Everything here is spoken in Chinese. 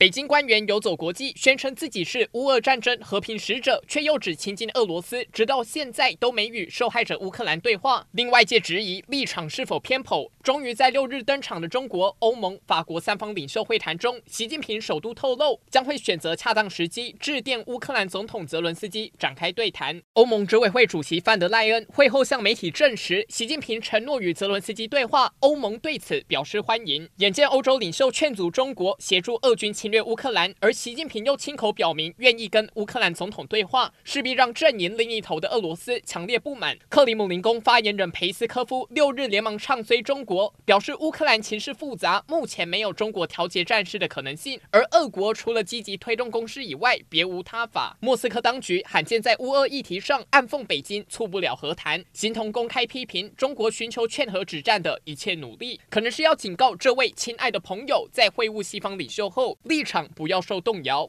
北京官员游走国际，宣称自己是乌俄战争和平使者，却又指亲近俄罗斯，直到现在都没与受害者乌克兰对话，令外界质疑立场是否偏颇。终于在六日登场的中国、欧盟、法国三方领袖会谈中，习近平首度透露将会选择恰当时机致电乌克兰总统泽伦斯基展开对谈。欧盟执委会主席范德赖恩会后向媒体证实，习近平承诺与泽伦斯基对话，欧盟对此表示欢迎。眼见欧洲领袖劝阻中国协助俄军侵侵略乌克兰，而习近平又亲口表明愿意跟乌克兰总统对话，势必让阵营另一头的俄罗斯强烈不满。克里姆林宫发言人佩斯科夫六日连忙唱衰中国，表示乌克兰情势复杂，目前没有中国调节战事的可能性，而俄国除了积极推动攻势以外，别无他法。莫斯科当局罕见在乌俄议题上暗讽北京促不了和谈，形同公开批评中国寻求劝和止战的一切努力，可能是要警告这位亲爱的朋友，在会晤西方领袖后立立场。不要受动摇。